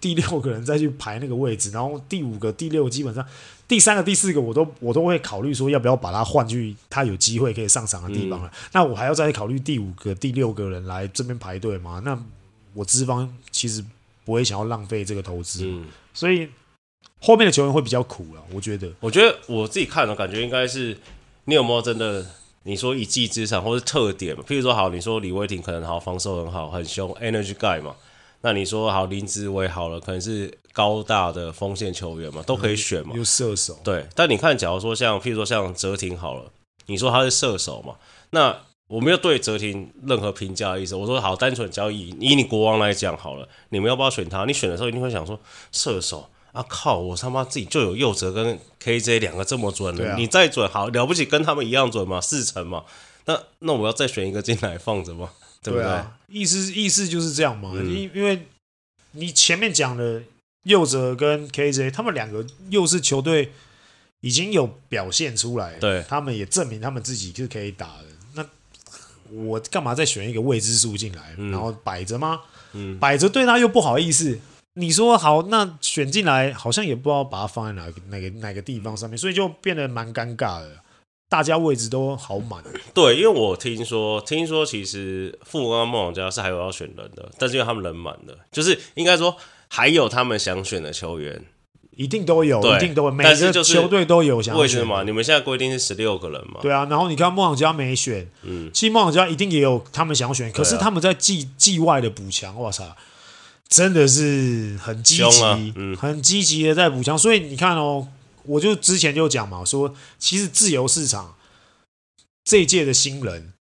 第六个人再去排那个位置，然后第五个、第六基本上第三个、第四个我都我都会考虑说要不要把他换去他有机会可以上场的地方了。嗯那我还要再考虑第五个、第六个人来这边排队吗？那我资方其实不会想要浪费这个投资，嗯，所以后面的球员会比较苦了。我觉得。我觉得我自己看的感觉应该是，你有没有真的你说一技之长或是特点嘛？譬如说好，你说李威霆可能好防守很好，很凶，energy guy 嘛。那你说好林志伟好了，可能是高大的锋线球员嘛，都可以选嘛。有射手，对，但你看，假如说像譬如说像哲廷好了，你说他是射手嘛，那我没有对哲廷任何评价的意思。我说好，单纯交易以你国王来讲好了，你们要不要选他？你选的时候一定会想说射手啊，靠，我他妈自己就有右哲跟 KJ 两个这么准的，啊你再准好了不起，跟他们一样准嘛，四成嘛。那那我要再选一个进来放着吗？对不对？啊，意思意思就是这样嘛，嗯因、因为你前面讲的右哲跟 KJ，他们两个又是球队已经有表现出来，对他们也证明他们自己是可以打的。那我干嘛再选一个未知数进来，嗯然后摆着吗？嗯，摆着对他又不好意思。你说好，那选进来好像也不知道把它放在哪个哪个哪个地方上面，所以就变得蛮尴尬的。大家位置都好满，对，因为我听说，听说其实富翁跟梦想家是还有要选人的，但是因为他们人满了，就是应该说还有他们想选的球员，一定都有，一定都有，每个球队都有想为什么？你们现在规定是十六个人嘛？对啊，然后你看梦想家没选，嗯，其实梦想家一定也有他们想要选，可是他们在季季外的补强，哇塞，真的是很积凶极，啊嗯很积极的在补强。所以你看哦，我就之前就讲嘛，说其实自由市场这一届的新人，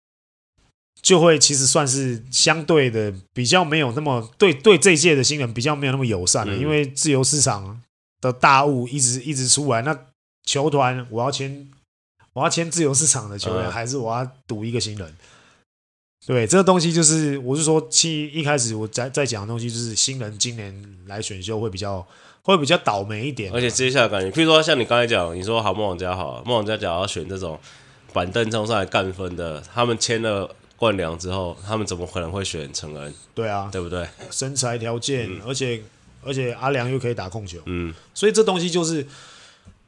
就会其实算是相对的比较没有那么对对这一届的新人比较没有那么友善了，嗯因为自由市场的大物一直一直出来，那球团我要签我要签自由市场的球员，嗯还是我要赌一个新人？对，这个东西就是，我是说，其一开始我在在讲的东西，就是新人今年来选秀会比较会比较倒霉一点，而且接下来感觉，譬如说像你刚才讲，你说好梦王家好，梦王家假如要选这种板凳冲上来干分的，他们签了冠良之后，他们怎么可能会选陈恩？对啊，对不对？身材条件，而且而且阿良又可以打控球，嗯，所以这东西就是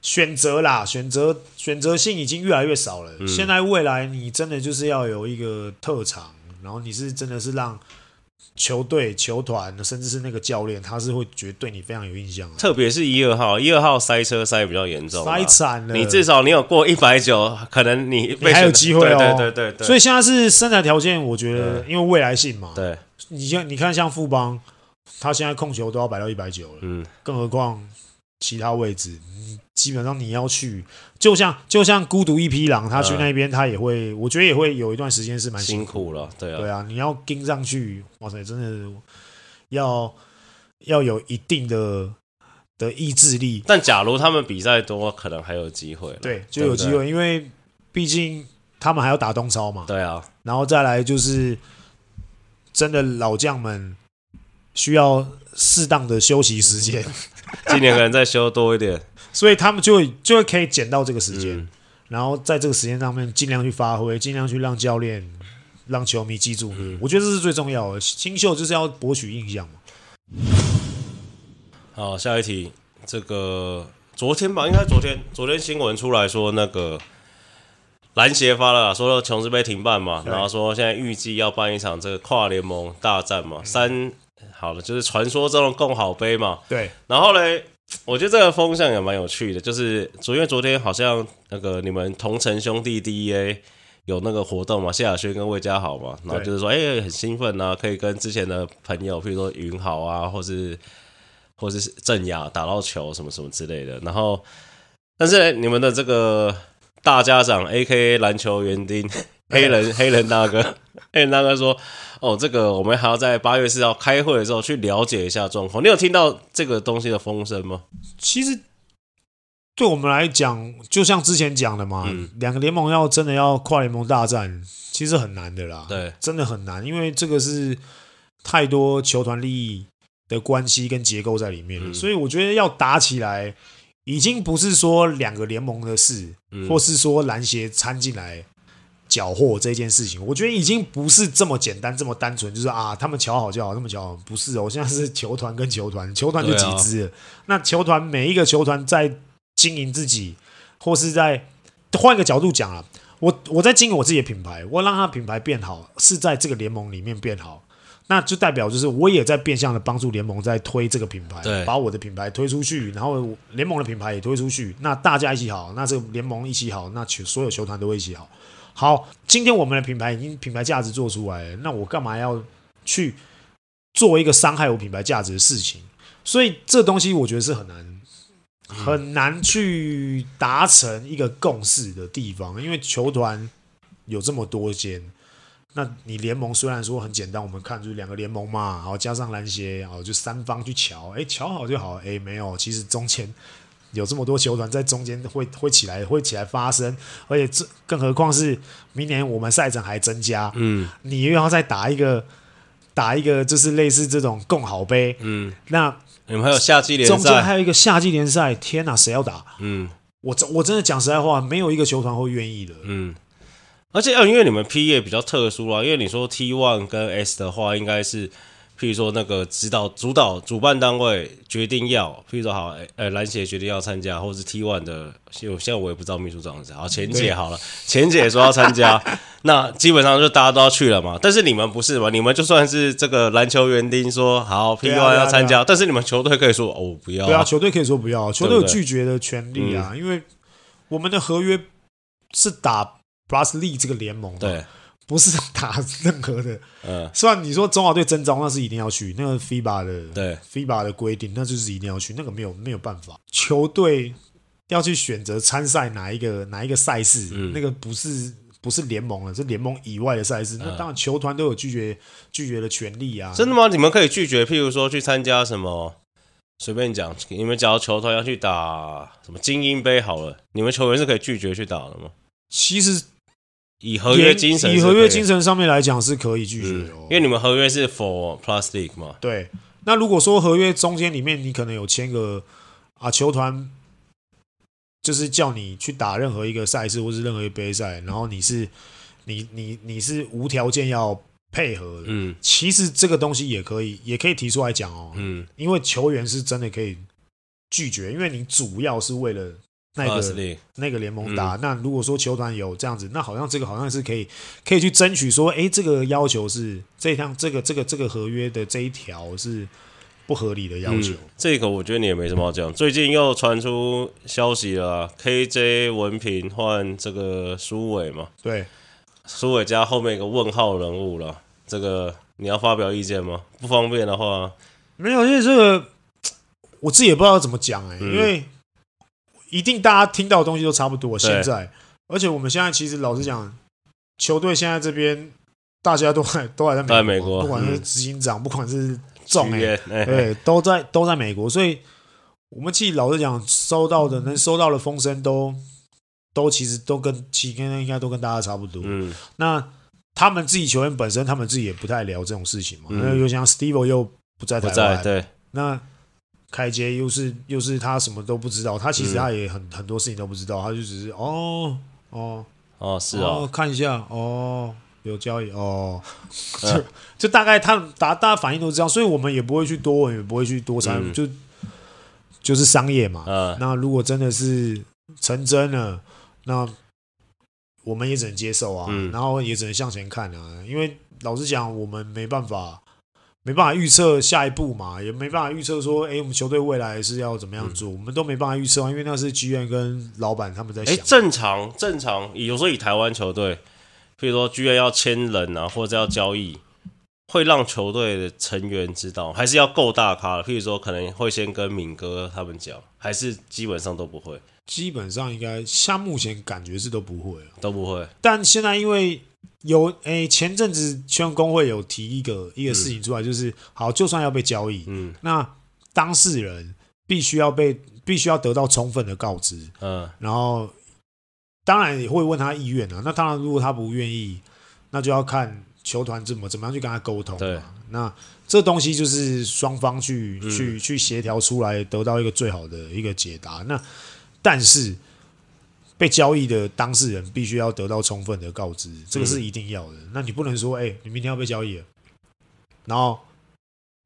选择啦，选择选择性已经越来越少了。嗯。现在未来你真的就是要有一个特长，然后你是真的是让球队、球团，甚至是那个教练，他是会觉得对你非常有印象的。特别是一二号，一二号塞车塞比较严重啊，塞惨了，你至少你有过一百九，可能你还有机会哦。对对对对，所以现在是身材条件，我觉得因为未来性嘛，对，你像你看像富邦，他现在控球都要摆到一百九了，嗯，更何况其他位置，你基本上你要去，就像就像孤独一匹狼，他去那边他也会，我觉得也会有一段时间是蛮辛辛苦苦了，对啊，对啊，你要跟上去，哇塞，真的要要有一定的的意志力，但假如他们比赛多，可能还有机会，对，就有机会，因为毕竟他们还要打东超嘛，对啊，然后再来就是真的老将们需要适当的休息时间，今年可能再休多一点，所以他们就会就会可以捡到这个时间，嗯。然后在这个时间上面尽量去发挥，尽量去让教练、让球迷记住。我觉得这是最重要的，新秀就是要博取印象嘛。好，下一题，这个昨天吧，应该昨天，昨天新闻出来说那个篮协发了，说琼斯杯停办嘛，对。然后说现在预计要办一场这个跨联盟大战嘛，三好了，就是传说中的共好杯嘛。对，然后嘞，我觉得这个风向也蛮有趣的，就是昨因为昨天好像那个你们同城兄弟 DEA 有那个活动嘛，谢亚轩跟魏家豪嘛，然后就是说，哎、欸，很兴奋啊，可以跟之前的朋友，譬如说云豪啊，或是或是郑雅打到球什么什么之类的。然后，但是你们的这个大家长 AKA 篮球园丁黑人 黑人大哥，黑人大哥说。哦，这个我们还要在八月四号开会的时候去了解一下状况。你有听到这个东西的风声吗？其实对我们来讲，就像之前讲的嘛，嗯、两个联盟要真的要跨联盟大战，其实很难的啦。对，真的很难，因为这个是太多球团利益的关系跟结构在里面，嗯、所以我觉得要打起来，已经不是说两个联盟的事，嗯、或是说篮协掺进来。缴获这件事情，我觉得已经不是这么简单、这么单纯，就是啊，他们瞧好就好，那么瞧好，不是哦。现在是球团跟球团，球团就几支了，那球团每一个球团在经营自己，或是在换一个角度讲啊，我我在经营我自己的品牌，我让他品牌变好，是在这个联盟里面变好，那就代表就是我也在变相的帮助联盟在推这个品牌，把我的品牌推出去，然后联盟的品牌也推出去，那大家一起好，那这个联盟一起好，那球所有球团都会一起好。好，今天我们的品牌已经品牌价值做出来了，那我干嘛要去做一个伤害我品牌价值的事情？所以这东西我觉得是很难很难去达成一个共识的地方，因为球团有这么多间，那你联盟虽然说很简单，我们看就是两个联盟嘛，然后加上篮协，然后就三方去瞧，哎，瞧好就好，哎，没有，其实中间。有这么多球团在中间会会起来会起来发生，而且这更何况是明年我们赛程还增加，嗯，你又要再打一个打一个就是类似这种共好杯，嗯，那你们还有夏季联赛，中间还有一个夏季联赛，天哪，谁要打？嗯，我真我真的讲实在话，没有一个球团会愿意的，嗯，而且因为你们 P 业比较特殊啊，因为你说 T one 跟 S 的话，应该是。譬如说，那个指导、主导、主办单位决定要，譬如说好，呃，篮协决定要参加，或者是 T One 的，现在我也不知道秘书长是谁。好，钱姐好了，钱姐说要参加，那基本上就大家都要去了嘛。但是你们不是嘛？你们就算是这个篮球园丁说好 P1 要参加，但是你们球队可以说哦不要。对啊，球队可以说不要，球队有拒绝的权利啊，因为我们的合约是打 Plus League 这个联盟。对。不是打任何的，嗯，虽然你说中华队征召那是一定要去，那个 FIBA 的，对 FIBA 的规定，那就是一定要去，那个没有没有办法，球队要去选择参赛哪一个哪一个赛事，嗯、那个不是不是联盟了，是联盟以外的赛事，嗯、那当然球团都有拒绝拒绝的权利啊。真的吗？你们可以拒绝，譬如说去参加什么，随便讲，你们假如球团要去打什么精英杯好了，你们球员是可以拒绝去打的吗？其实。以合约精神，以合约精神上面来讲是可以拒绝的，因为你们合约是 for League 嘛。对，那如果说合约中间里面你可能有签个啊，球团就是叫你去打任何一个赛事或是任何一个杯赛，然后你是你你你是无条件要配合的，嗯，其实这个东西也可以也可以提出来讲哦，嗯，因为球员是真的可以拒绝，因为你主要是为了。那个那个联盟打，嗯、那如果说球团有这样子，那好像这个好像是可以可以去争取说，哎，这个要求是这一项这个这个这个合约的这一条是不合理的要求。嗯、这个我觉得你也没什么好讲。最近又传出消息了，KJ 文凭换这个苏伟嘛？对，苏伟加后面一个问号人物了。这个你要发表意见吗？不方便的话，没有，因为这个我自己也不知道怎么讲哎、欸，嗯、因为。一定大家听到的东西都差不多。现在，而且我们现在其实老实讲，球队现在这边大家都还 都还在美国，不管是执行长，不管是总哎，对，都在都在美国。所以，我们其实老实讲，收到的能收到的风声都都其实都跟其实应该都跟大家差不多。嗯，那他们自己球员本身，他们自己也不太聊这种事情嘛。因为又像 Steve 又不在台湾，对，那。开街又是又是他什么都不知道，他其实他也很、嗯、很多事情都不知道，他就只是哦哦哦是哦，哦看一下哦有交易哦，就就大概他大大家反应都是这样，所以我们也不会去多问，也不会去多参与，嗯、就就是商业嘛。嗯、那如果真的是成真了，那我们也只能接受啊，嗯、然后也只能向前看啊，因为老实讲，我们没办法。没办法预测下一步嘛，也没办法预测说，哎，我们球队未来是要怎么样做，嗯、我们都没办法预测，因为那是剧院跟老板他们在想。哎，正常正常，有时候以台湾球队，譬如说 GM 要签人啊，或者要交易，会让球队的成员知道，还是要够大咖的。譬如说，可能会先跟敏哥他们讲，还是基本上都不会。基本上应该，像目前感觉是都不会，都不会。但现在因为。有诶、欸，前阵子球员工会有提一个一个事情出来，就是、嗯、好，就算要被交易，嗯，那当事人必须要被必须要得到充分的告知，嗯，然后当然也会问他意愿啊。那当然，如果他不愿意，那就要看球团怎么怎么样去跟他沟通。对，那这东西就是双方去、嗯、去去协调出来，得到一个最好的一个解答。那但是。被交易的当事人必须要得到充分的告知，这个是一定要的。嗯、那你不能说，哎、欸，你明天要被交易了，然后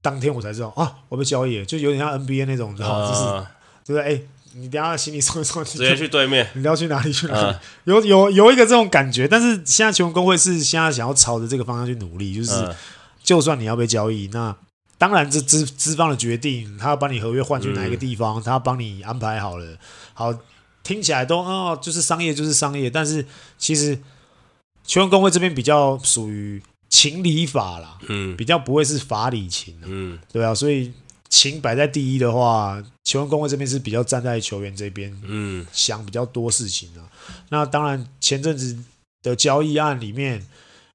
当天我才知道啊，我被交易了，就有点像 NBA 那种，知道吗？就是，对不对？哎，你等下行李送一送，直接去对面，你要去哪里去哪里？啊、有有有一个这种感觉，但是现在球员工会是现在想要朝着这个方向去努力，就是，啊、就算你要被交易，那当然这资资方的决定，他要把你合约换去哪一个地方，嗯、他要帮你安排好了，好。听起来都哦，就是商业就是商业，但是其实球员工会这边比较属于情理法啦，嗯，比较不会是法理情，嗯，对啊，所以情摆在第一的话，球员工会这边是比较站在球员这边，嗯，想比较多事情啊。那当然前阵子的交易案里面，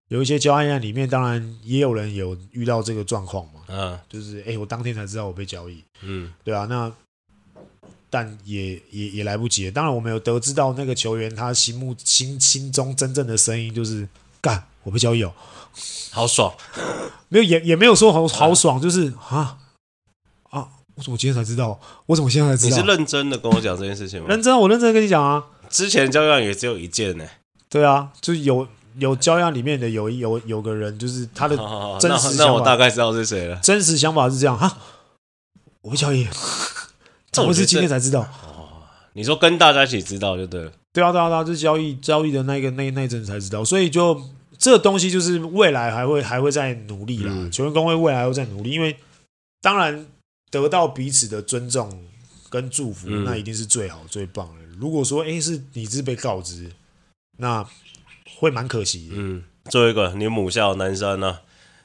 有一些交易案里面，当然也有人有遇到这个状况嘛，嗯，就是哎，我当天才知道我被交易，嗯，对啊，那。但也也也来不及了。当然，我们有得知到那个球员他心目心心中真正的声音，就是干我被交易哦，好爽。没有也也没有说好好爽，就是啊啊！我怎么今天才知道？我怎么现在才知道？你是认真的跟我讲这件事情吗？认真，我认真的跟你讲啊。之前交易案也只有一件呢。对啊，就有有交易案里面的有有有个人，就是他的真实想法。那我大概知道是谁了。真实想法是这样哈，我被交易。我是今天才知道哦。你说跟大家一起知道就对了。对啊，对啊，对啊，就交易交易的那个那那阵子才知道，所以就这个东西就是未来还会还会再努力啦。嗯、球员工会未来还会再努力，因为当然得到彼此的尊重跟祝福，嗯、那一定是最好最棒的。如果说哎是你是被告知，那会蛮可惜的。嗯，最后一个你母校南山呢、啊？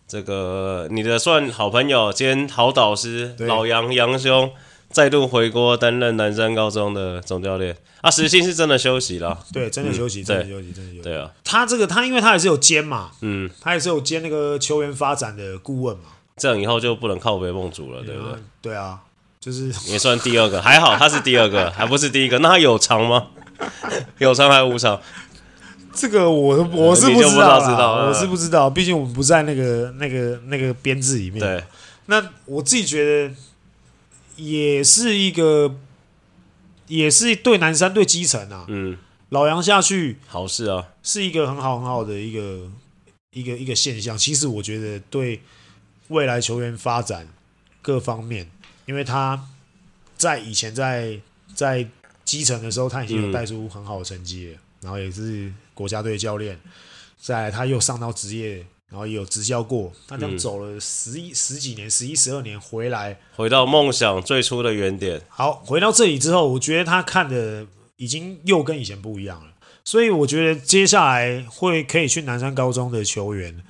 这个你的算好朋友兼好导师老杨杨兄。再度回国担任南山高中的总教练啊，实心是真的休息了，对，真的休息，真的休息，真的休息。对啊，他这个他因为他也是有兼嘛，嗯，他也是有兼那个球员发展的顾问嘛，这样以后就不能靠北梦主了，对不对？对啊，就是也算第二个，还好他是第二个，还不是第一个。那他有偿吗？有偿还无偿？这个我我是不知道，我是不知道，毕竟我们不在那个那个那个编制里面。对，那我自己觉得。也是一个，也是对南山对基层啊，嗯，老杨下去好事啊，是一个很好很好的一个一个一个现象。其实我觉得对未来球员发展各方面，因为他在以前在在基层的时候，他已经有带出很好的成绩了，嗯、然后也是国家队教练，再来他又上到职业。然后也有执教过，他这样走了十一、嗯、十几年，十一十二年回来，回到梦想最初的原点。好，回到这里之后，我觉得他看的已经又跟以前不一样了。所以我觉得接下来会可以去南山高中的球员，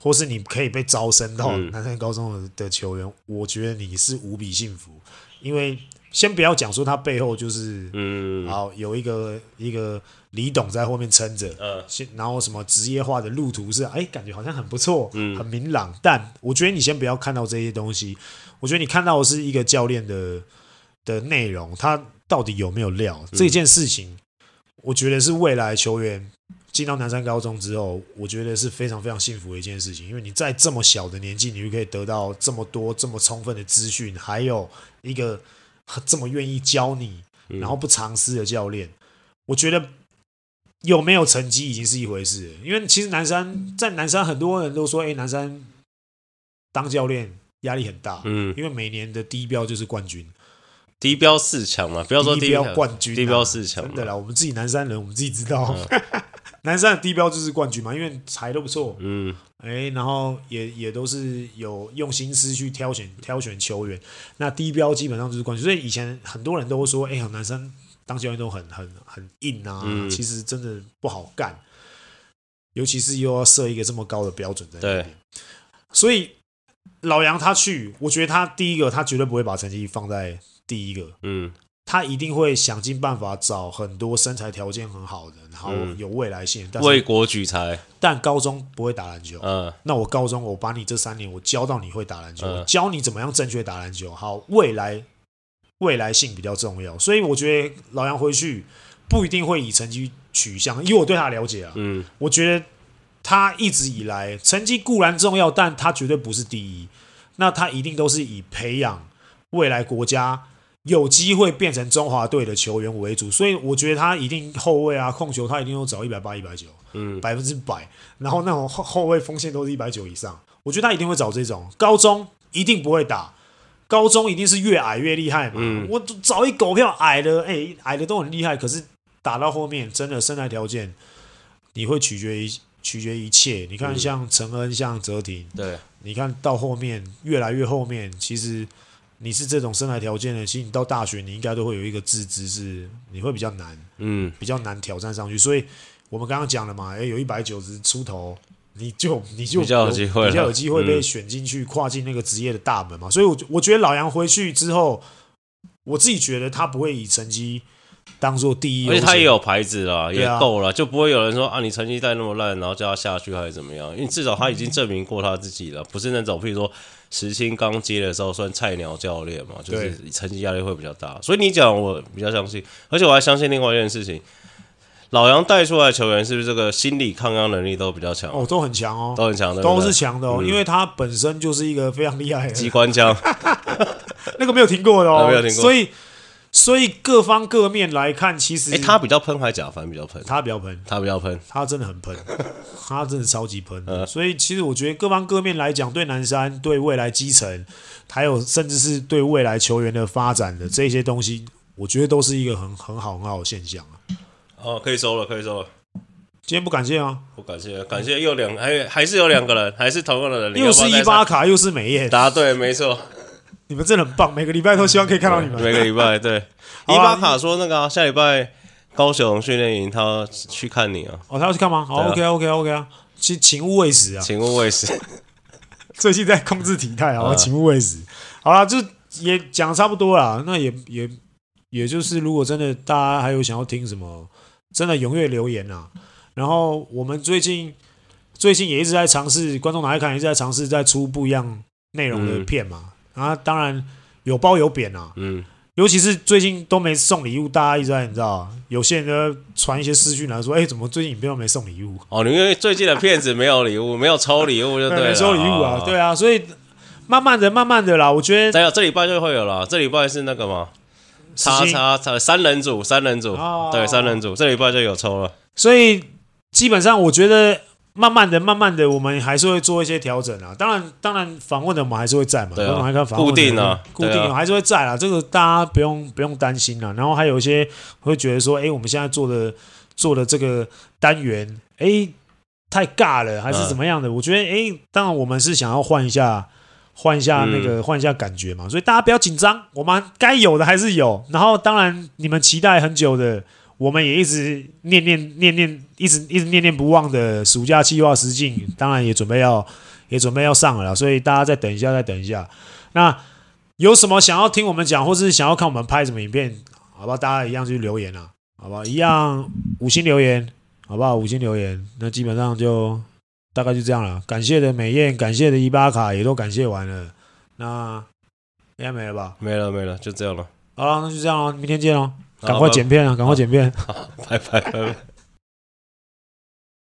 或是你可以被招生到南山高中的球员，嗯、我觉得你是无比幸福，因为。先不要讲说他背后就是，嗯，好有一个一个李董在后面撑着，嗯，先然后什么职业化的路途是，哎，感觉好像很不错，嗯，很明朗。但我觉得你先不要看到这些东西，我觉得你看到的是一个教练的的内容，他到底有没有料？这件事情，我觉得是未来球员进到南山高中之后，我觉得是非常非常幸福的一件事情，因为你在这么小的年纪，你就可以得到这么多这么充分的资讯，还有一个。这么愿意教你，然后不藏私的教练，嗯、我觉得有没有成绩已经是一回事。因为其实南山在南山，很多人都说，哎，南山当教练压力很大，嗯，因为每年的低标就是冠军，低标四强嘛，不要说低标冠军，低标四强，对啦，我们自己南山人，我们自己知道。嗯 南山的低标就是冠军嘛，因为才都不错，嗯，哎、欸，然后也也都是有用心思去挑选挑选球员，那低标基本上就是冠军。所以以前很多人都会说，哎、欸，南山当教练都很很很硬啊，嗯、其实真的不好干，尤其是又要设一个这么高的标准在那边，所以老杨他去，我觉得他第一个他绝对不会把成绩放在第一个，嗯。他一定会想尽办法找很多身材条件很好的，然后有未来性，嗯、为国举才。但高中不会打篮球，嗯，那我高中我把你这三年我教到你会打篮球，嗯、我教你怎么样正确打篮球。好，未来未来性比较重要，所以我觉得老杨回去不一定会以成绩取向，因为我对他了解啊，嗯，我觉得他一直以来成绩固然重要，但他绝对不是第一，那他一定都是以培养未来国家。有机会变成中华队的球员为主，所以我觉得他一定后卫啊，控球他一定要找一百八、一百九，嗯，百分之百。然后那种后后卫锋线都是一百九以上，我觉得他一定会找这种。高中一定不会打，高中一定是越矮越厉害嘛。嗯，我找一狗票矮的，哎、欸，矮的都很厉害，可是打到后面真的身材条件，你会取决于取决于一切。你看像陈恩，像泽廷，对，你看到后面越来越后面，其实。你是这种身材条件的，其实你到大学你应该都会有一个自知，是你会比较难，嗯，比较难挑战上去。所以我们刚刚讲了嘛，诶，有一百九十出头，你就你就比较有机会，比较有机会被选进去，跨进那个职业的大门嘛。所以，我我觉得老杨回去之后，我自己觉得他不会以成绩。当做第一，而且他也有牌子了，也够了，就不会有人说啊，你成绩带那么烂，然后叫他下去还是怎么样？因为至少他已经证明过他自己了，不是那种譬如说时薪刚接的时候算菜鸟教练嘛，就是成绩压力会比较大。所以你讲我比较相信，而且我还相信另外一件事情，老杨带出来的球员是不是这个心理抗压能力都比较强？哦，都很强哦，都很强的，都是强的哦，因为他本身就是一个非常厉害的机关枪，那个没有听过的哦，没有听过，所以。所以各方各面来看，其实哎，他比较喷还是贾凡比较喷？他比较喷，他比较喷，他真的很喷，他真的超级喷。所以其实我觉得各方各面来讲，对南山、对未来基层，还有甚至是对未来球员的发展的这些东西，我觉得都是一个很很好很好的现象啊。哦，可以收了，可以收了。今天不感谢啊？不感谢，感谢又两，还还是有两个人，还是同样的人，又是伊巴卡，又是美艳，答对，没错。你们真的很棒，每个礼拜都希望可以看到你们。每个礼拜对，伊巴卡说那个、啊、下礼拜高雄训练营，他去看你啊。哦，他要去看吗？好、啊、，OK OK OK 啊，请请勿喂食啊，请勿喂食。最近在控制体态啊，请勿喂食。好了，就也讲差不多了，那也也也就是，如果真的大家还有想要听什么，真的踊跃留言啊。然后我们最近最近也一直在尝试，观众哪爱看，也一直在尝试在出不一样内容的片嘛。嗯啊，当然有褒有贬啊。嗯，尤其是最近都没送礼物，大家一直在你知道，有些人就传一些私讯来说，哎、欸，怎么最近影片都没送礼物？哦，因为最近的片子没有礼物，没有抽礼物就对了，没抽礼物啊，哦、对啊，所以慢慢的、慢慢的啦，我觉得。等下这礼拜就会有了，这礼拜是那个吗？叉叉叉三人组，三人组，哦、对，三人组，这礼拜就有抽了。所以基本上我觉得。慢慢的，慢慢的，我们还是会做一些调整啊。当然，当然，访问的我们还是会在嘛。对啊，固定啊，固定还是会在啦。这个大家不用不用担心啦。然后还有一些会觉得说，哎，我们现在做的做的这个单元，哎，太尬了，还是怎么样的？我觉得，哎，当然我们是想要换一下，换一下那个，换一下感觉嘛。所以大家不要紧张，我们该有的还是有。然后，当然你们期待很久的。我们也一直念念念念，一直一直念念不忘的暑假计划实境，当然也准备要也准备要上了啦，所以大家再等一下，再等一下。那有什么想要听我们讲，或是想要看我们拍什么影片，好不好？大家一样去留言啊，好不好？一样五星留言，好不好？五星留言，那基本上就大概就这样了。感谢的美艳，感谢的伊巴卡也都感谢完了，那应该没了吧？没了没了，就这样了。好了，那就这样了，明天见喽。赶快剪片啊！赶快剪片，好，拜拜拜拜。